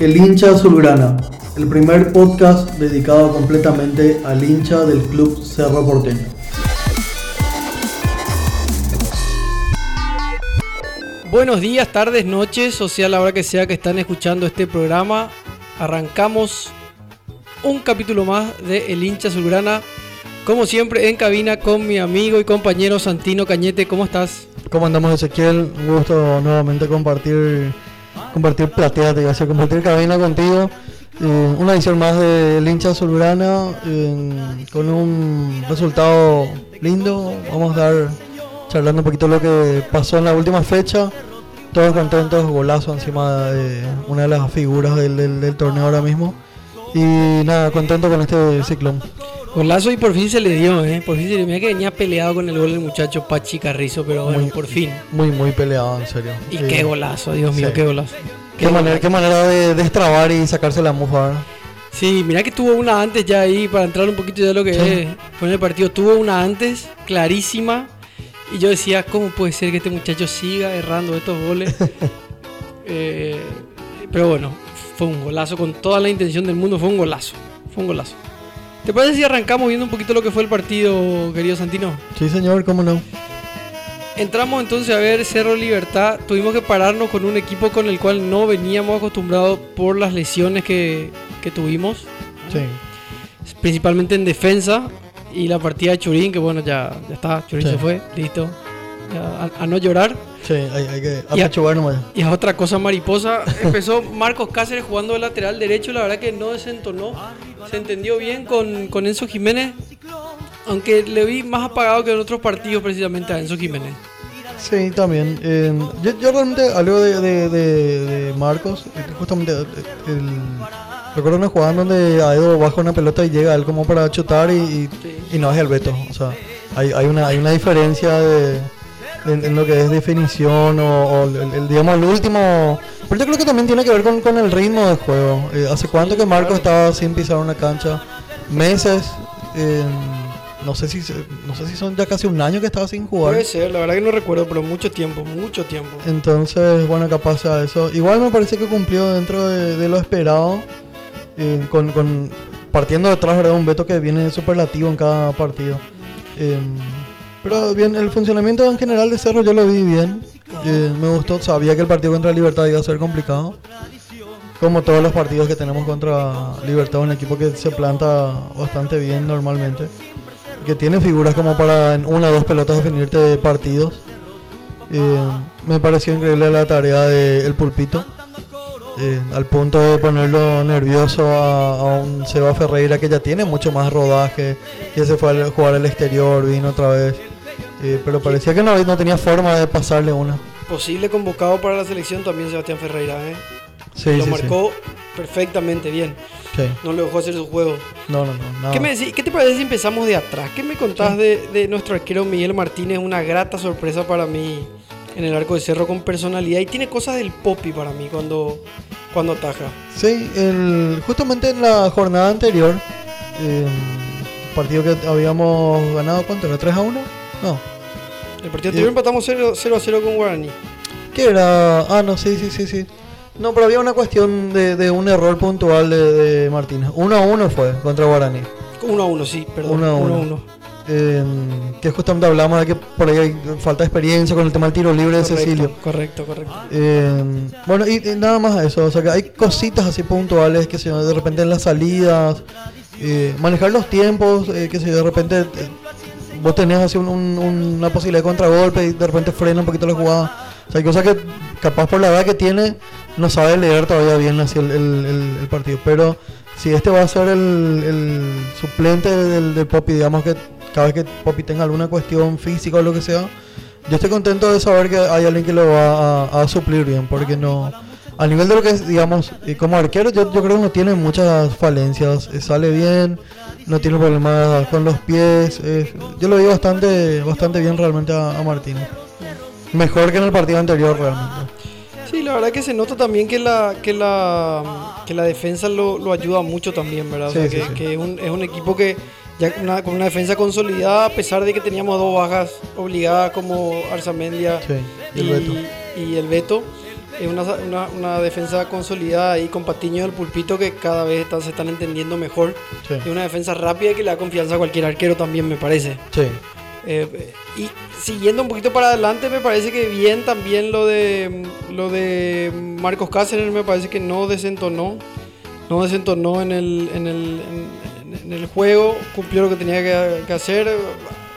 El hincha azulgrana, el primer podcast dedicado completamente al hincha del club Cerro Porteño. Buenos días, tardes, noches, o sea, la hora que sea que están escuchando este programa. Arrancamos un capítulo más de El hincha azulgrana. Como siempre, en cabina con mi amigo y compañero Santino Cañete. ¿Cómo estás? ¿Cómo andamos, Ezequiel? Un gusto nuevamente compartir, compartir platea, te a compartir cabina contigo. Eh, una edición más de hincha azulgrana eh, con un resultado lindo. Vamos a dar charlando un poquito lo que pasó en la última fecha. Todos contentos, golazo encima de una de las figuras del, del- del torneo ahora mismo. Y nada, contento con este ciclón. Golazo y por fin se le dio, ¿eh? Por fin se le dio. Mira que venía peleado con el gol del muchacho Pachi Carrizo, pero bueno, Muy- por fin. Muy, muy peleado, en serio. Y qué golazo, Dios mío, sí. qué golazo. Qué manera, qué manera de destrabar y sacarse la mufa, ¿verdad? Sí, mira que tuvo una antes ya ahí para entrar un poquito ya de lo que Sí. es con el partido. Tuvo una antes clarísima y yo decía, ¿cómo puede ser que este muchacho siga errando estos goles? Eh, pero bueno, fue un golazo con toda la intención del mundo, fue un golazo, fue un golazo. ¿Te parece si arrancamos viendo un poquito lo que fue el partido, querido Santino? Sí, señor, cómo no. Entramos entonces a ver Cerro Libertad. Tuvimos que pararnos con un equipo con el cual no veníamos acostumbrados por las lesiones que, que tuvimos. Sí. principalmente en defensa y la partida de Churín, que bueno, ya, ya está, Churín Sí. se fue, listo. A, a no llorar. Sí, hay, hay que apechugar nomás. Y a otra cosa mariposa, empezó Marcos Cáceres jugando de lateral derecho, la verdad que no desentonó, se entendió bien con, con Enzo Jiménez, aunque le vi más apagado que en otros partidos precisamente a Enzo Jiménez. Sí, también. Eh, yo, yo realmente algo de, de, de- de Marcos, eh, justamente eh, el, recuerdo una jugada donde Aedo baja una pelota y llega él como para chutar y, y, y no es el Beto. O sea, hay, hay, una, hay una diferencia de, en, en lo que es definición o, o el, el- digamos el último... Pero yo creo que también tiene que ver con, con el ritmo del juego. Eh, ¿Hace cuánto que Marcos estaba sin pisar una cancha? Meses. eh, no sé si no sé si son ya casi un año que estaba sin jugar. Puede ser, la verdad que no recuerdo, pero mucho tiempo, mucho tiempo. Entonces, bueno, capaz a eso. Igual me parece que cumplió dentro de, de lo esperado. eh, con, con- partiendo detrás ¿verdad? un Beto que viene superlativo en cada partido. Eh, pero bien, el funcionamiento en general de Cerro yo lo vi bien. Me gustó, sabía que el partido contra Libertad iba a ser complicado. Como todos los partidos que tenemos contra Libertad, un equipo que se planta bastante bien normalmente. Que tiene figuras como para en una o dos pelotas definirte partidos. Me pareció increíble la tarea del pulpito. eh, al punto de ponerlo nervioso a, a un Seba Ferreira que ya tiene mucho más rodaje, que se fue a jugar al exterior, vino otra vez. Eh, pero parecía que no, no tenía forma de pasarle una. Posible convocado para la selección también Sebastián Ferreira, ¿eh? Sí, Lo sí, marcó perfectamente bien, no le dejó hacer su juego. No, no, no. nada. ¿Qué, me decís- ¿Qué te parece si empezamos de atrás? ¿Qué me contás de, de nuestro arquero Miguel Martínez? Una grata sorpresa para mí en el arco de cerro con personalidad y tiene cosas del popi para mí cuando, cuando ataja. Sí, el, justamente en la jornada anterior, eh, partido que habíamos ganado, ¿cuánto era? ¿3 a 1? No. El partido anterior empatamos 0, 0 a 0 con Guaraní. ¿Qué era? Ah, no, sí, sí, sí, sí. No, pero había una cuestión de, de un error puntual de, de Martínez. 1 a 1 fue contra Guaraní. 1 a 1, sí, perdón. Uno a 1 a uno. 1. Eh, que justamente hablamos de que por ahí hay falta de experiencia con el tema del tiro libre de Cecilio. Correcto, correcto. Eh, bueno, y, y nada más eso, o sea que hay cositas así puntuales que se de repente en las salidas, eh, manejar los tiempos, eh, que si de repente eh, vos tenés así un- un- una posibilidad de contragolpe y de repente frena un poquito la jugada. O sea, hay cosas que capaz por la edad que tiene no sabe leer todavía bien así el, el- el- el partido. Pero si este va a ser el, suplente del, del Popi, digamos que cada vez que Popi tenga alguna cuestión física o lo que sea, yo estoy contento de saber que hay alguien que lo va a, a suplir bien, porque no. A nivel de lo que es, digamos, y como arquero, yo, yo creo que no tiene muchas falencias. eh, sale bien, no tiene problemas con los pies. eh, yo lo vi bastante bastante bien realmente a, a Martínez. Mejor que en el partido anterior, realmente. Sí, la verdad que se nota también que la, que la, que la defensa lo, lo ayuda mucho también, ¿verdad? O sea, Sí, sí, que, sí. que es, un, es un equipo que ya con una, con una defensa consolidada, a pesar de que teníamos dos bajas obligadas como Arzamendia Sí, y el y, Beto. y el Beto, es una, una- una defensa consolidada y con Patiño del Pulpito que cada vez están- se están entendiendo mejor. Sí. Es una defensa rápida que le da confianza a cualquier arquero también, me parece. Sí. Eh, y siguiendo un poquito para adelante, me parece que bien también lo de lo de Marcos Cáceres, me parece que no desentonó. No desentonó en el, en el, en, en el juego, cumplió lo que tenía que, que hacer,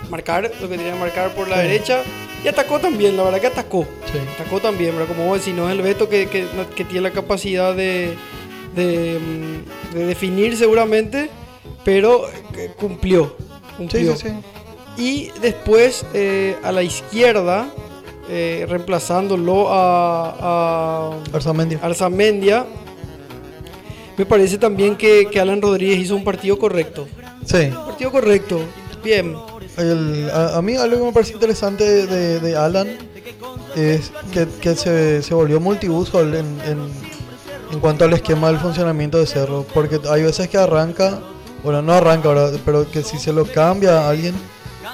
marcar lo que tenía que marcar por la Sí. derecha y atacó también, la verdad que atacó. Sí. Atacó también, pero como vos decís, no es el Beto que, que, que tiene la capacidad de, de, mm, de definir seguramente, pero que cumplió. Sí, cumplió. sí, sí. Y después eh, a la izquierda, eh, reemplazándolo a, a Arzamendi. Arzamendia, me parece también que, que Alan Rodríguez hizo un partido correcto. Sí. Un partido correcto, bien. El- a, a mí algo que me parece interesante de, de Alan es que, se, volvió multiuso en, en, cuanto al esquema del funcionamiento de Cerro. Porque hay veces que arranca, bueno, no arranca ahora, pero que si se lo cambia a alguien,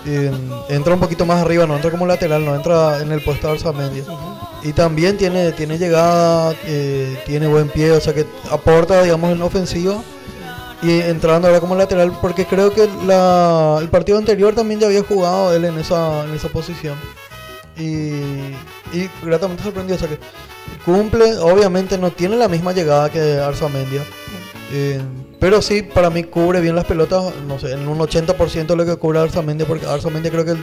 eh, entra un poquito más arriba, no entra como lateral, no entra en el puesto de Arzamendi. Y también tiene, tiene llegada, eh, tiene buen pie, o sea que aporta, digamos, en ofensivo. Y entrando ahora como lateral, porque creo que la- el partido anterior también ya había jugado él en esa, en esa posición. Y, gratamente sorprendido, o sea que cumple, obviamente no tiene la misma llegada que Arzamendia. Eh, pero sí, para mí cubre bien las pelotas, no sé, en un 80% de lo que cubre Arzamendia, porque Arzamendia creo que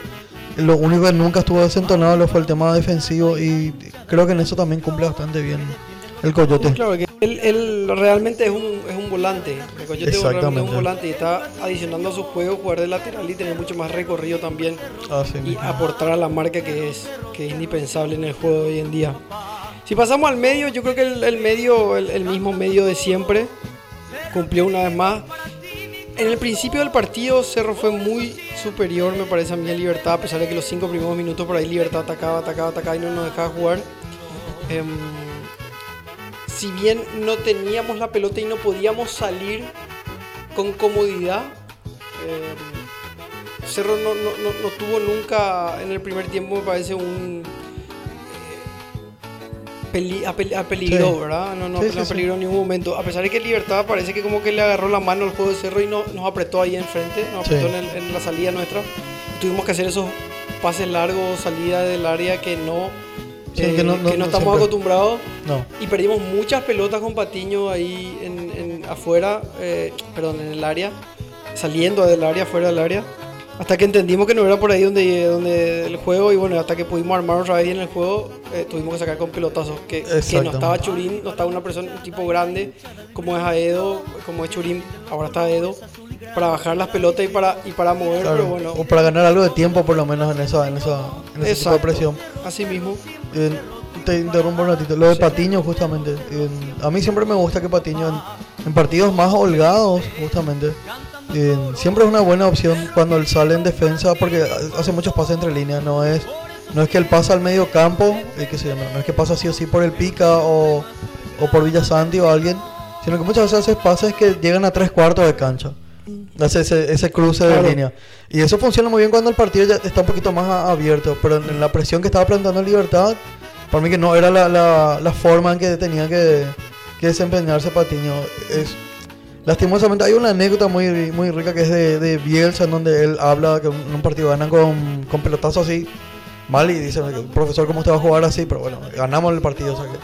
lo único que nunca estuvo desentonado fue el tema defensivo y creo que en eso también cumple bastante bien el Coyote. Claro, que él, él realmente es un, es un volante. El Coyote realmente es Exactamente. un volante y está adicionando a su juego jugar de lateral y tener mucho más recorrido también. Así y aportar a la marca que es, que es indispensable en el juego de hoy en día. Si pasamos al medio, yo creo que el, el medio, el, el mismo medio de siempre, cumplió una vez más. En el principio del partido, Cerro fue muy superior, me parece a mí, a Libertad, a pesar de que los cinco primeros minutos por ahí Libertad atacaba, atacaba, atacaba y no nos dejaba jugar. Em, si bien no teníamos la pelota y no podíamos salir con comodidad, em, Cerro no, no- no- no tuvo nunca en el primer tiempo, me parece, un. eh, peli- apel- apeligró, Sí. ¿verdad? No, no, Sí, apeligró en ningún momento. A pesar de que Libertad parece que como que le agarró la mano al juego de Cerro y no, nos apretó ahí enfrente, nos apretó en, el- en la salida nuestra. Tuvimos que hacer esos pases largos, salida del área que no, Sí, eh, que no- no- no estamos siempre. acostumbrados. No. Y perdimos muchas pelotas con Patiño ahí en, en- afuera, eh, perdón, en el área, saliendo del área, fuera del área. Hasta que entendimos que no era por ahí donde, donde el juego y bueno, hasta que pudimos armar otra vez bien el juego, eh, tuvimos que sacar con pelotazos. Que, que no estaba Churín, no estaba una persona, un tipo grande como es Aedo, como es Churín, ahora está Aedo, para bajar las pelotas y para, y para mover, Claro, pero bueno, O para ganar algo de tiempo por lo menos en esa, en esa, en ese tipo de exacto, presión. así mismo. Te interrumpo un ratito. Lo de Patiño, justamente. a mí siempre me gusta que Patiño, en, en partidos más holgados, justamente, siempre es una buena opción cuando él sale en defensa, porque hace muchos pases entre líneas. No es, no es que él pasa al medio campo, eh, sé yo, no, no es que pasa sí o sí por el Pica o, o por Villasanti o alguien, sino que muchas veces hace pases que llegan a tres cuartos de cancha. Hace ese, ese cruce Claro. de línea. Y eso funciona muy bien cuando el partido ya está un poquito más a- abierto. Pero en, en la presión que estaba planteando Libertad, para mí que no era la, la, la forma en que tenía que, que desempeñarse Patiño. Es, lastimosamente hay una anécdota muy, muy rica que es de, de Bielsa, en donde él habla que en un partido ganan con, con pelotazos así mal y dice, profesor, ¿cómo usted va a jugar así? Pero bueno, ganamos el partido, o sea que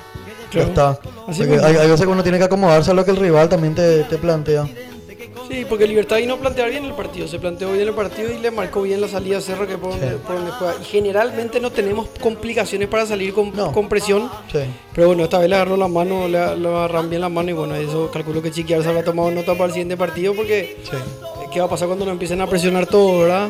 Claro. ya está. Así O sea que hay, hay veces que uno tiene que acomodarse a lo que el rival también te, te plantea. Sí, porque Libertad vino a plantear bien el partido, se planteó bien el partido y le marcó bien la salida a Cerro que por, donde, Sí. por donde juega. Y generalmente no tenemos complicaciones para salir con, No. con presión, Sí. pero bueno, esta vez le agarró la mano, le, le agarraron bien la mano y bueno, eso calculo que Chiquiar se habrá tomado nota para el siguiente partido porque Sí. ¿qué va a pasar cuando nos empiecen a presionar todo, verdad?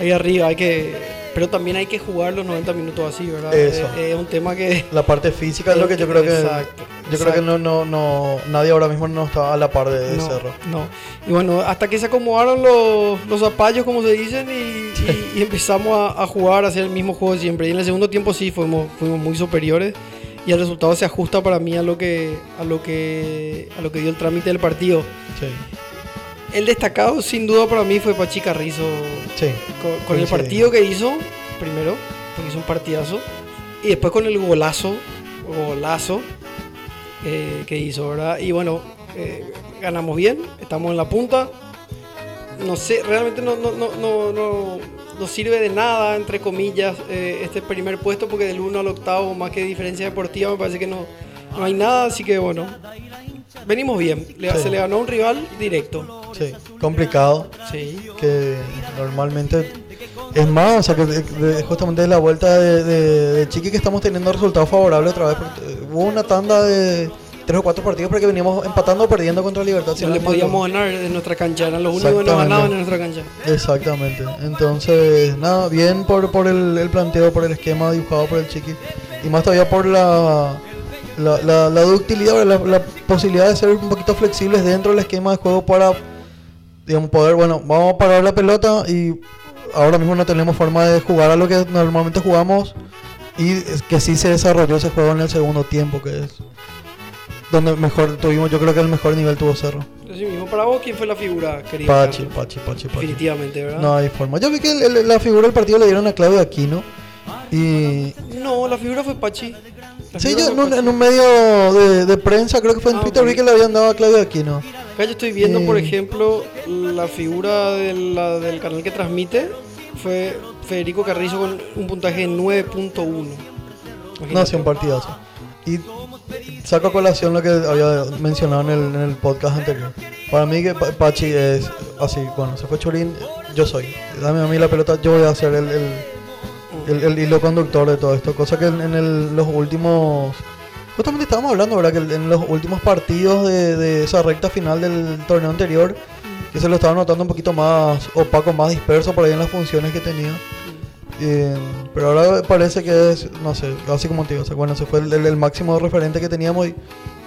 Ahí arriba hay que... Pero también hay que jugar los 90 minutos así, ¿verdad? Eso. Eh, Es un tema que... La parte física es lo que yo creo que Exacto, yo creo que no, no, no nadie ahora mismo no está a la par de, de no, Cerro. no. Y bueno, hasta que se acomodaron los, los zapallos, como se dicen, y, y- y empezamos a, a jugar, a hacer el mismo juego siempre. Y en el segundo tiempo sí fuimos, fuimos muy superiores. Y el resultado se ajusta para mí a lo que, a lo que, a lo que dio el trámite del partido. Sí. El destacado, sin duda, para mí fue Pachi Carrizo. Sí. Con, con el partido que hizo, primero, porque hizo un partidazo. Y después con el golazo golazo eh, que hizo, ¿verdad? Y bueno, eh, ganamos bien, estamos en la punta. No sé, realmente no, no, no, no, no, no sirve de nada, entre comillas, eh, este primer puesto, porque del 1 al octavo, más que diferencia deportiva, me parece que no, no hay nada, así que bueno, venimos bien. Le, Sí. Se le ganó un rival directo. Sí, complicado. Sí. que normalmente es más, o sea que justamente de la vuelta de, de- de Chiqui que estamos teniendo resultados favorables otra vez. eh, hubo una tanda de tres o cuatro partidos porque veníamos empatando o perdiendo contra Libertad. si No le podíamos ganar en nuestra cancha, eran los únicos que nos ganaban en nuestra cancha. Exactamente. Entonces, nada, bien por, por el, el planteo, por el esquema dibujado por el Chiqui. Y más todavía por la, la, la, la ductilidad, la, la posibilidad de ser un poquito flexibles dentro del esquema de juego para, digamos, poder, bueno, vamos a parar la pelota y ahora mismo no tenemos forma de jugar a lo que normalmente jugamos y que sí se desarrolló ese juego en el segundo tiempo, que es donde mejor tuvimos, yo creo que el mejor nivel tuvo Cerro. Así mismo, para vos, ¿quién fue la figura, querido? Pachi? Pachi, Pachi, Pachi. Definitivamente, ¿verdad? No hay forma. Yo vi que el- el- la figura del partido le dieron a Claudio Aquino. Y. No, la figura fue Pachi. Sí, yo en un, en un medio de, de prensa, creo que fue en Ah, Twitter, vi que le habían dado a Claudio Aquino. Acá yo estoy viendo, por Eh. ejemplo, la figura de la- del canal que transmite fue Federico Carrizo con un puntaje de 9.1. No, sí, un partidazo. Y saco a colación lo que había mencionado en el, en el podcast anterior. Para mí, que Pa- Pachi es así. Bueno, se fue Churín, yo soy. Dame a mí la pelota, yo voy a ser el, el, el- el hilo conductor de todo esto. Cosa que en, en el- los últimos. Justamente estábamos hablando, ¿verdad? Que en los últimos partidos de, de esa recta final del torneo anterior, que se lo estaba notando un poquito más opaco, más disperso por ahí en las funciones que tenía. Eh, pero ahora parece que es, no sé, así como te digo, o sea, bueno, se fue el, el- máximo referente que teníamos y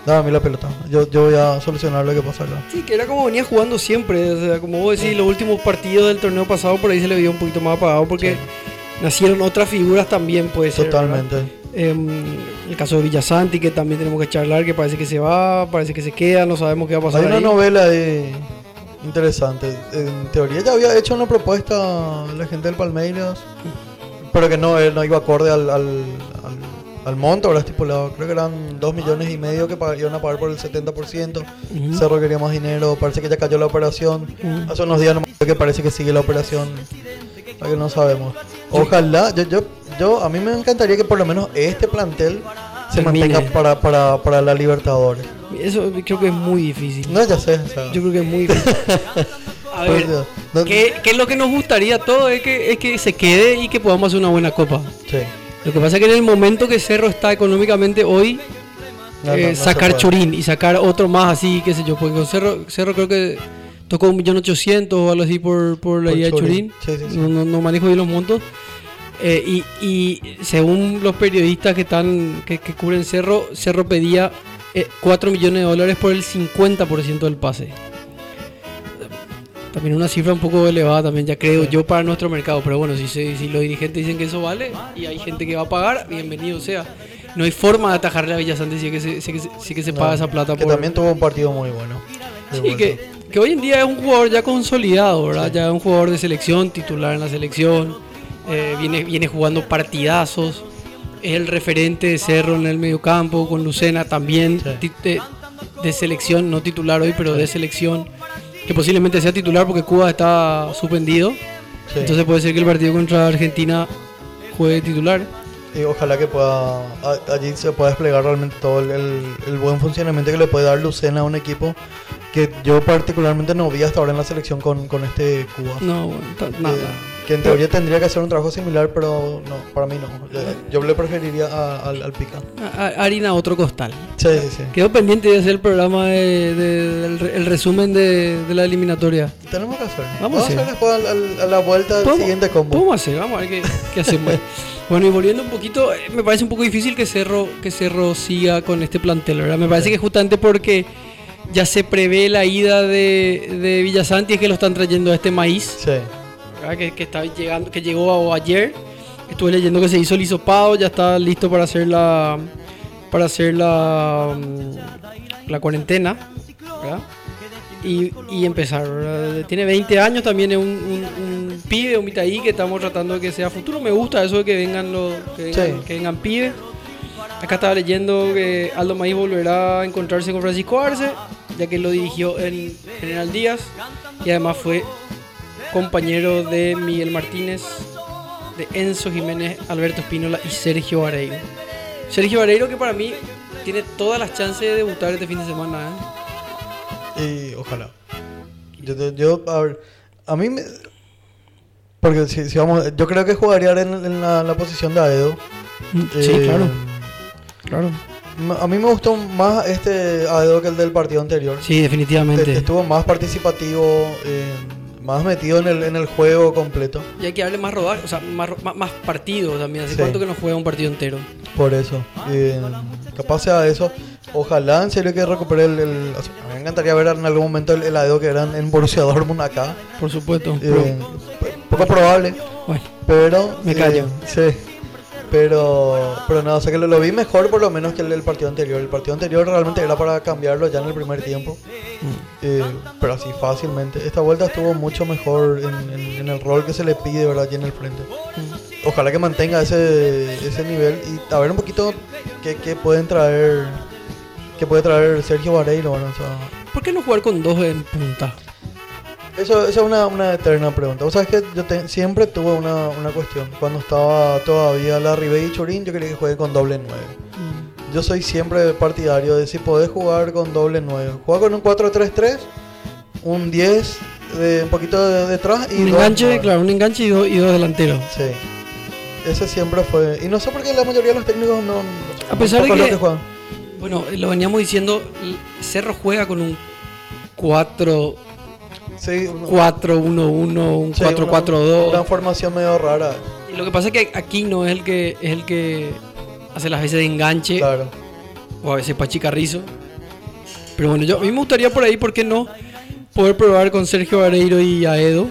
dame a mí la pelota. Yo, yo voy a solucionar lo que pasa acá. Sí, que era como venía jugando siempre. O sea, como vos decís, los últimos partidos del torneo pasado por ahí se le vio un poquito más apagado porque Sí. Nacieron otras figuras también, puede ser. Totalmente. Em, el caso de Villasanti, que también tenemos que charlar, que parece que se va, parece que se queda, no sabemos qué va a pasar. Hay una ahí. novela ahí interesante. En teoría ya había hecho una propuesta la gente del Palmeiras, pero que no, eh, no iba acorde al, al, al, al monto, ahora estipulado. Creo que eran 2 millones y medio que iban a pagar por el 70%. Ujú. Cerro quería más dinero, parece que ya cayó la operación. Hace unos días nomás que parece que sigue la operación. Que no sabemos. Ojalá, yo, yo, yo, a mí me encantaría que por lo menos este plantel se Termine. mantenga para, para, para la Libertadores. Eso creo que es muy difícil. No, ya sé. o sea, Yo creo que es muy difícil. A por ver, Dios. No- ¿qué, qué es lo que nos gustaría todo? Es que, es que se quede y que podamos hacer una buena copa. Sí. Lo que pasa es que en el momento que Cerro está económicamente hoy, No, eh, no, no se sacar puede. Churín y sacar otro más así, qué sé yo, porque con Cerro, Cerro creo que tocó un millón ochocientos o algo así por, por la de Churín. Sí, sí, sí. No, no- no manejo bien los montos. Eh, y, y según los periodistas que están que, que cubren Cerro, Cerro pedía eh, 4 millones de dólares por el 50% del pase. También una cifra un poco elevada también, ya creo yo, para nuestro mercado. Pero bueno, si, si los dirigentes dicen que eso vale y hay gente que va a pagar, bienvenido sea. No hay forma de atajarle a Villasanti si es que se, si es que se- si es que se No, paga esa plata Que por... también tuvo un partido muy bueno. Sí, que, que hoy en día es un jugador ya consolidado, ¿verdad? Ya es un jugador de selección, titular en la selección, eh, viene, viene jugando partidazos, es el referente de Cerro en el mediocampo, con Lucena también, Sí. de, de selección, no titular hoy, pero de selección, que posiblemente sea titular porque Cuba está suspendido, Sí. entonces puede ser que el partido contra Argentina juegue titular. Y ojalá que pueda allí se pueda desplegar realmente todo el- el buen funcionamiento que le puede dar Lucena a un equipo que yo particularmente no vi hasta ahora en la selección con, con este Cuba. No, bueno, ta- nada. Eh, que en teoría tendría que hacer un trabajo similar, pero no, para mí no. Yo, yo le preferiría a- al, al Pica. A- a- harina otro costal. Sí, sí, sí. Quedó pendiente de hacer el programa de, de- del el resumen de, de la eliminatoria. Tenemos que hacer. Vamos a hacer. después al- a la vuelta del ¿Podemos- siguiente combo. Podemos hacer, vamos a ver qué, qué hacemos. bueno, y volviendo un poquito, eh, me parece un poco difícil que Cerro, que Cerro siga con este plantel, ¿verdad? Me parece que justamente porque ya se prevé la ida de, de Villasanti es que lo están trayendo a este maíz, Sí, ¿verdad? Que, que está llegando, que llegó ayer. Estuve leyendo que se hizo el hisopado, ya está listo para hacer la para hacer la, mm, la cuarentena, ¿verdad? Y, y empezar, ¿verdad? Tiene 20 años, también es un, un, un pibe, un mitaí que estamos tratando de que sea futuro. Me gusta eso de que vengan los que vengan, Sí. que vengan pibes. Acá estaba leyendo que Aldo Maíz volverá a encontrarse con Francisco Arce, ya que lo dirigió en General Díaz y además fue compañero de Miguel Martínez, de Enzo Jiménez, Alberto Espínola y Sergio Vareiro. Sergio Vareiro que para mí tiene todas las chances de debutar este fin de semana. ¿eh? Y ojalá. Yo, yo, yo, a ver, a mí me... Porque si, si vamos, yo creo que jugaría en, en la, la posición de Aedo. Sí, Eh, claro. Claro. A mí me gustó más este Aedo que el del partido anterior. Sí, definitivamente. Est- Estuvo más participativo, eh, más metido en el, en el juego completo. Y hay que darle más rodaje, o sea, más, ro- más, más partido también. ¿Hace Sí. cuánto que no juega un partido entero? Por eso. Eh, capaz sea eso. Ojalá en serio que recupere el. el- o sea, a mí me encantaría ver en algún momento el, el Aedo que era en, Borussia Dortmund acá. Por supuesto. Eh, poco probable, bueno, pero. Me eh, callo. sí. Pero, pero no, o sea que lo, lo vi mejor por lo menos que el del partido anterior. El partido anterior realmente era para cambiarlo ya en el primer tiempo. Eh, pero así fácilmente. Esta vuelta estuvo mucho mejor en, en- en el rol que se le pide, ¿verdad? Allí en el frente. Ojalá que mantenga ese, ese nivel y a ver un poquito qué, qué pueden traer. qué puede traer Sergio Vareiro, ¿verdad? O sea, ¿por qué no jugar con dos en punta? Eso, esa es una, una eterna pregunta. O sea, es que yo te- siempre tuve una, una cuestión. Cuando estaba todavía la Ribey y Churín, yo quería que juegue con doble 9. Yo soy siempre partidario de si podés jugar con doble 9. Juega con un 4-3-3, un 10 de un poquito de, detrás y Un dos enganche, nueve. claro, un enganche y dos, y dos delanteros. Sí. Ese siempre fue. Y no sé por qué la mayoría de los técnicos no. A pesar de que- juegan. Bueno, lo veníamos diciendo, Cerro juega con un 4 Sí, uno- 4 1 1 un sí, 4 una- 4 Una 2 formación medio rara. y lo que pasa es que aquí no es el que es el que hace las veces de enganche Claro. o a veces Pachi Carrizo pero bueno yo a mí me gustaría por ahí por qué no poder probar con Sergio Vareiro y Aedo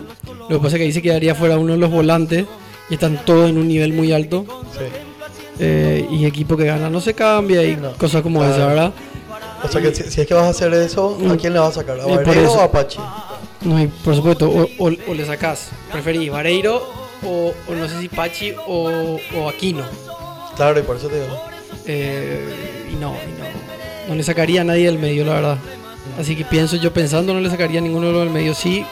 lo que pasa es que ahí se quedaría fuera uno de los volantes y están todos en un nivel muy alto Sí. eh, y equipo que gana no se cambia y No. cosas como Claro. esa verdad O sea que si, si es que vas a hacer eso, ¿a Mm. quién le vas a sacar? ¿A Vareiro eso- o a Pachi? No, y por supuesto, o, o- o le sacás, preferís Vareiro o, o no sé si Pachi o, Aquino. Claro, y por eso te digo. Eh, y no, y no, no le sacaría a nadie del medio, la verdad. Así que pienso, yo pensando, no le sacaría a ninguno de los del medio. Sí,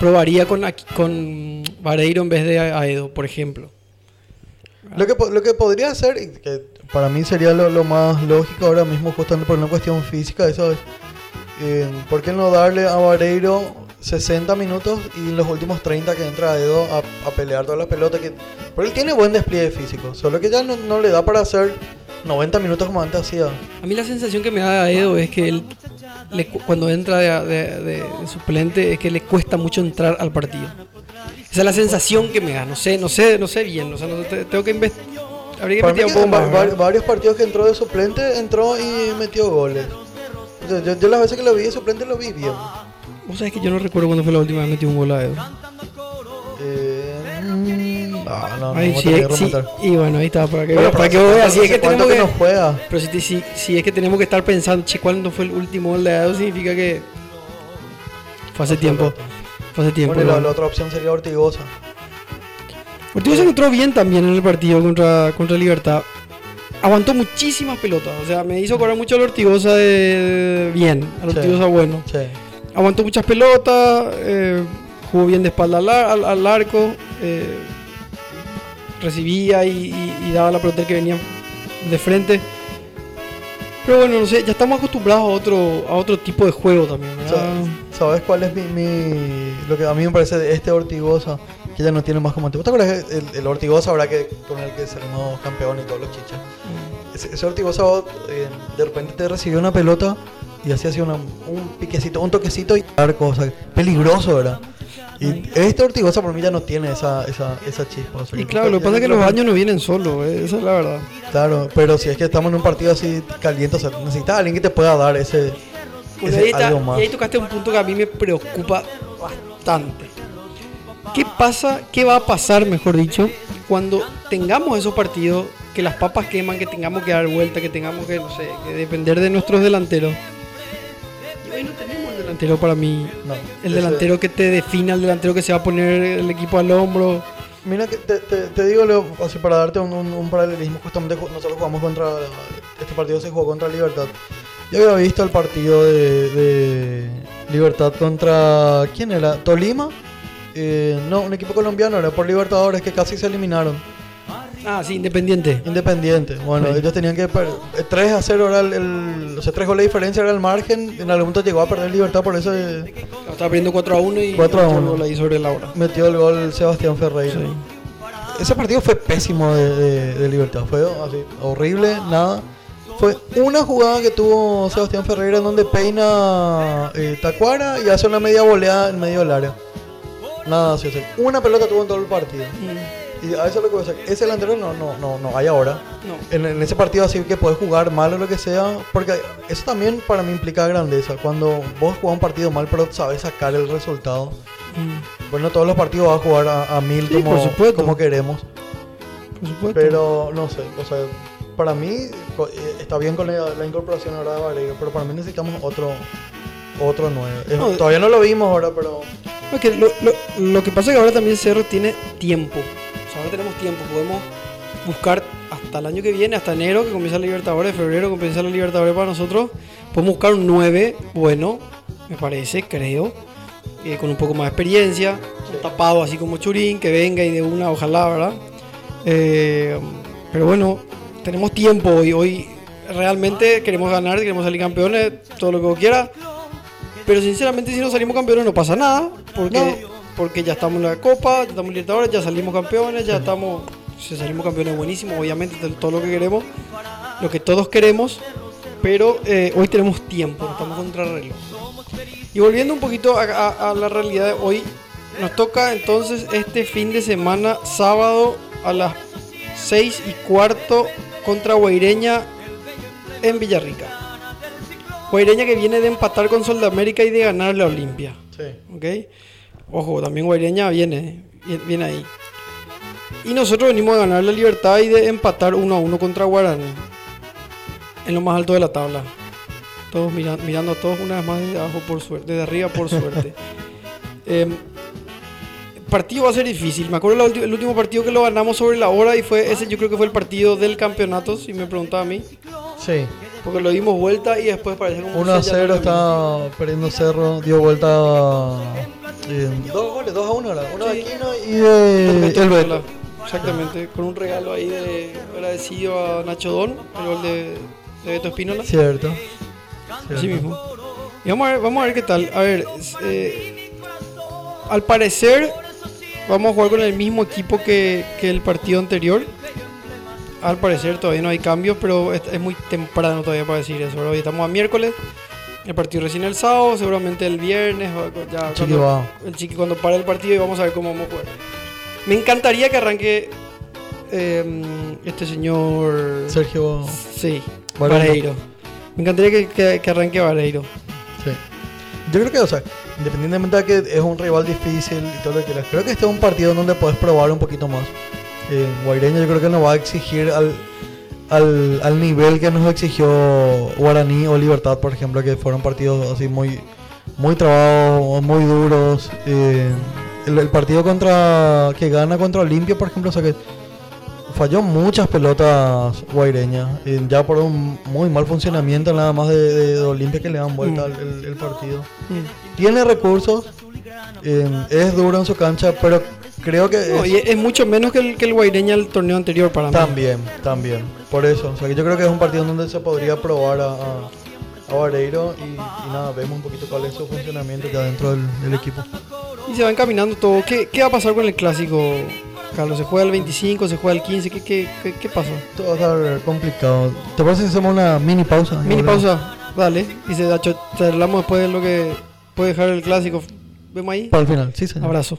probaría con, con Vareiro en vez de Aedo, por ejemplo. Lo que, lo que podría hacer, y que para mí sería lo, lo más lógico ahora mismo, justamente por una cuestión física, eso es, eh, ¿por qué no darle a Vareiro 60 minutos y en los últimos 30 que entra a Edo a, a pelear todas las pelotas? Que, porque él tiene buen despliegue físico, solo que ya no, no le da para hacer 90 minutos como antes hacía. A mí la sensación que me da Aedo es que él, le cuando entra de, de- de- de suplente, es que le cuesta mucho entrar al partido. Esa es la sensación que me da. No sé, no sé, no sé bien. O sea, no tengo que investigar. Habría que investigar un ¿verdad? varios partidos que entró de suplente, entró y metió goles. Yo, yo- yo las veces que lo vi de suplente lo vi bien. Vos sabés que yo no recuerdo cuándo fue la última vez que metió un gol a Edo. Eh, no, no, Ay, sí, tener que sí, remontar. y bueno, ahí está, para que, Bueno, para que vos veas. Si es que tenemos que, no juega. pero si, si, si es que tenemos que estar pensando, che, ¿cuándo fue el último gol de Edo? Significa que fue hace tiempo. Fue hace tiempo. Bueno, la, la otra opción sería Ortigosa. Ortigosa se encontró bien también en el partido contra, contra Libertad. Aguantó muchísimas pelotas. O sea, me hizo acordar mucho al Ortigosa de, bien. Al Sí. Ortigosa bueno. Sí. Aguantó muchas pelotas. eh, jugó bien de espalda al, al- al arco. eh, recibía y, y- y daba la pelota que venía de frente. Pero bueno, no sé, ya estamos acostumbrados a otro, a otro tipo de juego también, ¿Sabes cuál es mi, mi- lo que a mí me parece de este Ortigosa? Que ya no tiene más como antes. ¿Vos te acuerdas el, el Ortigosa ahora que con el que salimos campeón y todos los chichas? Ese, ese Ortigosa eh, de repente te recibió una pelota y así hacía una- un piquecito, un toquecito y arco, o sea, peligroso, ¿verdad? Y este Ortigosa por mí ya no tiene esa, esa, esa chispa. o sea, Y claro, lo que pasa es que los creo años no vienen solos, eh, esa es la verdad. Claro, pero si es que estamos en un partido así caliente, o sea, necesitas a alguien que te pueda dar ese, Bueno, ese ahí, está- algo más. y ahí tocaste un punto que a mí me preocupa bastante. ¿Qué pasa, qué va a pasar, mejor dicho, cuando tengamos esos partidos que las papas queman, que tengamos que dar vuelta, que tengamos que, no sé, que depender de nuestros delanteros? Hoy no tenemos el delantero para mí. No, El ese- delantero que te defina, el delantero que se va a poner el equipo al hombro. Mira, que te, te, te digo, Leo, así para darte un, un- un paralelismo, justamente ju- nosotros jugamos contra este partido se jugó contra Libertad. Yo había visto el partido de, de Libertad contra. ¿Quién era? ¿Tolima? Eh, no, un equipo colombiano, era por Libertadores que casi se eliminaron. Ah, sí, Independiente. Independiente. Bueno, Sí. ellos tenían que. per- eh, 3 a 0 era el, el- O sea, 3 goles de diferencia era el margen. En algún momento llegó a perder Libertad, por eso Estaba perdiendo 4 a 1 y 4 a otro 1. gol ahí sobre la hora. metió el gol Sebastián Ferreira. Sí. Ese partido fue pésimo de, de- de Libertad. Fue así, horrible, nada. Fue una jugada que tuvo Sebastián Ferreira en donde peina eh, Tacuara y hace una media boleada en medio del área. Nada así. sea, una pelota tuvo en todo el partido. Mm, Y a eso es lo que voy a decir. Ese delantero no, no, no, no hay ahora. No. En, en ese partido así que puedes jugar mal o lo que sea. Porque eso también para mí implica grandeza. Cuando vos jugás un partido mal pero sabes sacar el resultado. Mm, Bueno, todos los partidos vas a jugar a, a mil Sí, como, por supuesto. como queremos. Por supuesto. Pero no sé, o sea, para mí eh, está bien con la, la incorporación ahora de Vareiro, pero para mí necesitamos otro otro nuevo. Eh, No, todavía no lo vimos ahora, pero lo- lo que pasa es que ahora también Cerro tiene tiempo. Ahora tenemos tiempo. Podemos buscar hasta el año que viene, hasta enero, que comienza la Libertadores, febrero, que comienza la Libertadores para nosotros. Podemos buscar un 9 bueno, me parece, creo. eh, con un poco más de experiencia. un tapado así como Churín, que venga y de una, ojalá, ¿verdad? Eh, pero bueno, tenemos tiempo hoy. Hoy realmente queremos ganar, queremos salir campeones, todo lo que vos quieras. Pero sinceramente si no salimos campeones no pasa nada, porque, porque ya estamos en la Copa, ya estamos en Libertadores, ya salimos campeones, ya estamos, si salimos campeones buenísimo, obviamente de todo lo que queremos, lo que todos queremos, pero eh, hoy tenemos tiempo, estamos contra el reloj. Y volviendo un poquito a, a- a la realidad de hoy, nos toca entonces este fin de semana, sábado a las 6 y cuarto contra Guaireña en Villarrica. Guaireña que viene de empatar con Soldamérica y de ganar la Olimpia. sí. ¿Ok? Ojo, también Guaireña viene, viene- ahí. Y nosotros venimos a ganar la libertad y de empatar 1 a 1 contra Guaraní. En lo más alto de la tabla. Todos mira- mirando a todos una vez más desde abajo por suerte, desde arriba por suerte. El partido va a ser difícil. Me acuerdo el último partido que lo ganamos sobre la hora y fue ese, yo creo que fue el partido del campeonato, si me preguntaba a mí. Sí. Porque lo dimos vuelta y después parece como 1 a se llama 0 el está perdiendo Cerro, dio vuelta eh, dos goles, 2 a 1 ahora, uno de. Aquino y de Beto el Beto. Sola. Exactamente, con un regalo ahí de agradecido a Nacho Don, el gol de, de Beto Espínola. Cierto. Así mismo. Y vamos a ver, vamos a ver qué tal. A ver, eh, al parecer vamos a jugar con el mismo equipo que, que el partido anterior. Al parecer todavía no hay cambios, pero es, es muy temprano todavía para decir eso. Hoy estamos a miércoles, el partido recién el sábado, seguramente el viernes. Ya, Chiqui cuando- el chiqui cuando pare el partido y vamos a ver cómo vamos a jugar. Me encantaría que arranque eh, este señor... Sergio. Sí, Vareiro. Me encantaría que, que- que arranque Vareiro. Sí. Yo creo que, o sea, independientemente de que es un rival difícil y todo lo que quieras, creo que este es un partido donde puedes probar un poquito más. Eh, Guaireña yo creo que no va a exigir al, al, al nivel que nos exigió Guaraní o Libertad, por ejemplo, que fueron partidos así muy, muy trabados, muy duros. Eh, el, el partido contra que gana contra Olimpia, por ejemplo, o sea que falló muchas pelotas Guaireña, eh, ya por un muy mal funcionamiento nada más de, de- de Olimpia que le dan vuelta Mm. al- el, el partido. Tiene recursos, eh, es duro en su cancha, pero creo que No, es- mucho menos que el, que el Guaireña el torneo anterior para mí. también, también, por eso. O sea que yo creo que es un partido donde se podría probar a, a, a Vareiro y, y nada, vemos un poquito cuál es su funcionamiento ya dentro del, del equipo. Y se va encaminando todo. ¿Qué, qué va a pasar con el clásico, Carlos? ¿Se juega el 25? ¿Se juega el 15? ¿Qué, qué, qué, qué pasa? Esto va a estar complicado. ¿Te parece si hacemos una mini pausa? Mini pausa. Dale. Y se charlamos después de lo que puede dejar el clásico. ¿Vemos ahí? Para el final, sí, señor. Abrazo.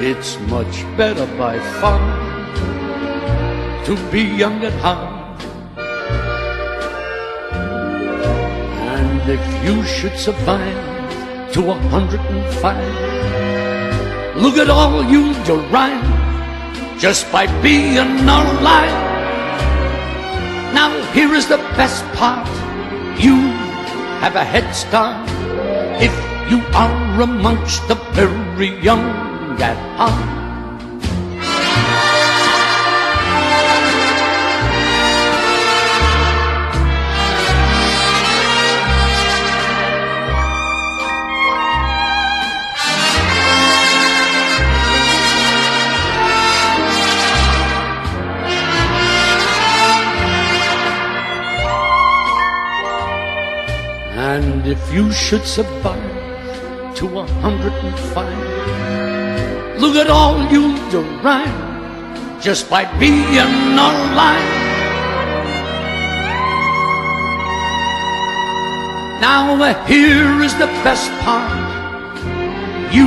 it's much better by far to be young at heart. And if you should survive to a hundred and five, look at all you derive just by being alive. Now here is the best part. You have a head start if you are amongst the very young heart. Oh. And if you should survive to a hundred and five, look at all you derive just by being alive. Now here is the best part. You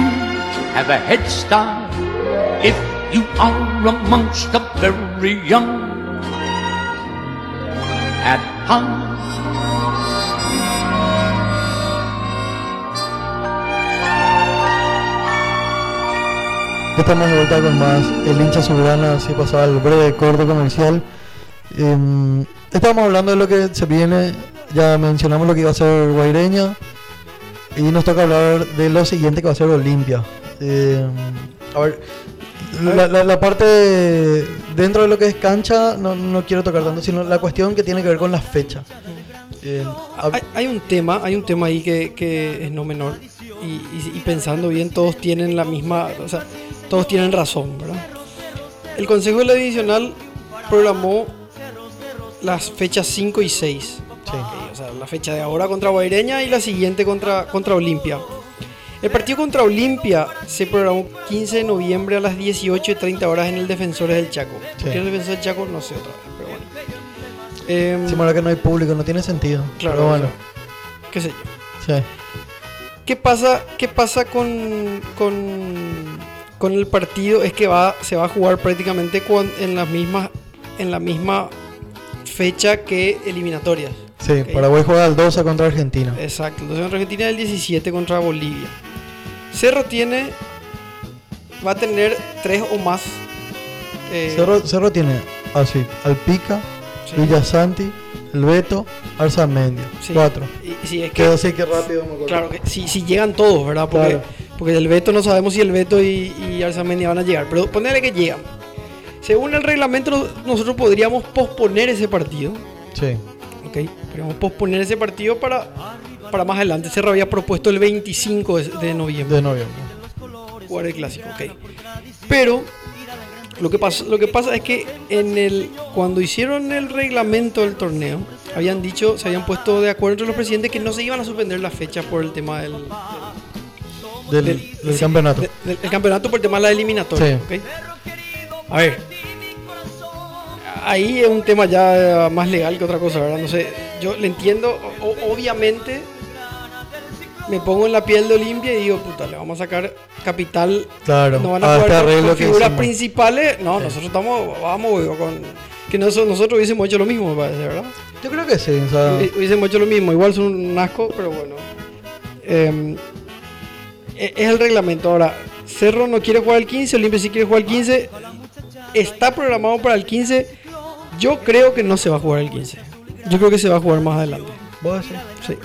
have a head start if you are amongst the very young at heart. Estamos de vuelta con más El hincha soberana, así pasaba el breve corte comercial. Em, estábamos hablando de lo que se viene, ya mencionamos lo que iba a ser Guaireña y nos toca hablar de lo siguiente que va a ser Olimpia. Em, a ver, la, parte de- dentro de lo que es cancha no, no quiero tocar tanto, sino la cuestión que tiene que ver con la fecha. Em, Hay, un tema, hay un tema ahí que, que es no menor. Y, pensando bien, todos tienen la misma, todos tienen razón, ¿verdad? El Consejo de la Divisional programó las fechas 5 y 6. sí. O sea, la fecha de ahora contra Guaireña y la siguiente contra, contra Olimpia. El partido contra Olimpia se programó 15 de noviembre a las 18 y 30 horas en el Defensores del Chaco. ¿Por Sí. qué el Defensor del Chaco? No sé otra vez, pero bueno. Em, ahora que no hay público, no tiene sentido. Claro, Pero bueno, qué sé yo. sí. ¿Qué pasa, qué pasa con, con, con el partido? Es que va, se va a jugar prácticamente con- en, las mismas, en la misma fecha que eliminatorias. Sí, Ok. Paraguay juega al 12 contra Argentina. Exacto. Entonces contra Argentina el 17 contra Bolivia. Cerro tiene. Va a tener tres o más. eh, Cerro, Cerro tiene así, Alpica, sí. Villasanti, El Beto, Arzamendia. Sí. Cuatro. Y, sí, es que, Quedó así que rápido me acuerdo. claro, que si, si llegan todos, ¿verdad? Porque, Claro. Porque el Beto no sabemos si el Beto y, y Arzamendi van a llegar. Pero ponele que llegan. Según el reglamento, no- nosotros podríamos posponer ese partido. Sí. ¿ok? Podríamos posponer ese partido para, para más adelante. Cerro había propuesto el 25 de, de noviembre. De noviembre. jugar el clásico, ok. Pero lo que pasa, lo que pasa es que en el cuando hicieron el reglamento del torneo, habían dicho, se habían puesto de acuerdo entre los presidentes que no se iban a suspender las fechas por el tema del, Del, del- del sí, campeonato. de- del, del campeonato por el tema de la eliminatoria, Sí. A ver. Ahí es un tema ya más legal que otra cosa, ¿verdad? No sé, yo le entiendo, o- obviamente me pongo en la piel de Olimpia y digo, puta, le vamos a sacar capital Claro. no van a jugar este con- figuras principales. No, nosotros estamos, vamos, weón, con que nosotros, hubiésemos hecho lo mismo, me parece, ¿verdad? Yo creo que sí. O sea, Hubi- Hubiésemos hecho lo mismo, igual son un asco, pero bueno. Eh, es el reglamento. Ahora, Cerro no quiere jugar el 15, Olimpia sí quiere jugar el 15. Está programado para el 15. Yo creo que no se va a jugar el 15. Yo creo que se va a jugar más adelante. vos. Sí.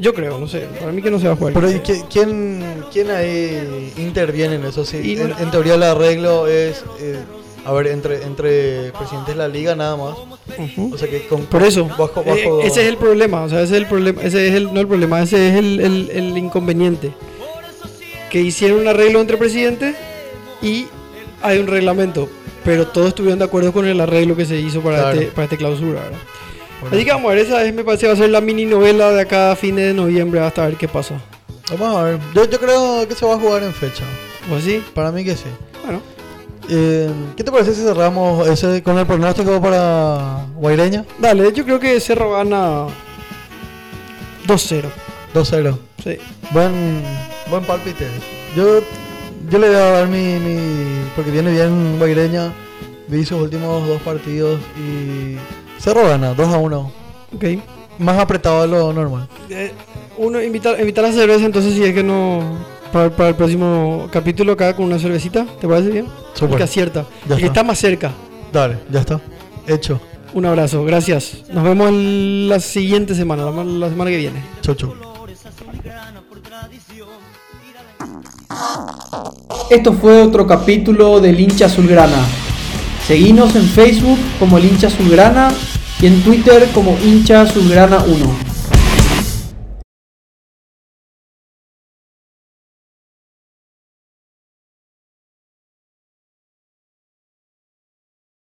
Yo creo, no sé. Para mí que no se va a jugar Pero ¿y 15. qui- quién, quién ahí interviene en eso? Sí, en, teoría el arreglo es... eh, A ver, entre, entre presidentes de la liga nada más. O sea que con, Por eso, bajo, eh, bajo- ese es el problema, o sea, ese es el problema, ese es el, no el problema, ese es el, el- el inconveniente. Que hicieron un arreglo entre presidentes y hay un reglamento, pero todos estuvieron de acuerdo con el arreglo que se hizo para, Claro. este, para esta clausura. ¿verdad? Bueno, Así que vamos a ver, esa es, me parece va a ser la mini novela de acá a fines de noviembre hasta ver qué pasa. Vamos a ver. Yo, yo creo que se va a jugar en fecha. ¿O así? Para mí que sí. Bueno, Eh, ¿Qué te parece si cerramos ese con el pronóstico para Guaireña? dale, yo creo que Cerro gana 2-0. 2-0. Sí. Buen, buen palpite. Yo, yo le voy a dar mi, mi- Porque viene bien Guaireña. Vi sus últimos dos partidos y. Cerro gana, 2 a 1. Ok. Más apretado de lo normal. Eh, uno, invitar, invitar a cerveza entonces si es que no... Para, para el próximo capítulo acá con una cervecita, ¿te parece bien? El que acierta. Ya el que está. está más cerca. Dale, ya está. Hecho. Un abrazo, gracias. Nos vemos la siguiente semana, la, la semana que viene. Chau, chau. Esto fue otro capítulo del hincha azulgrana. Seguinos en Facebook como el hincha azulgrana y en Twitter como hincha azulgrana 1.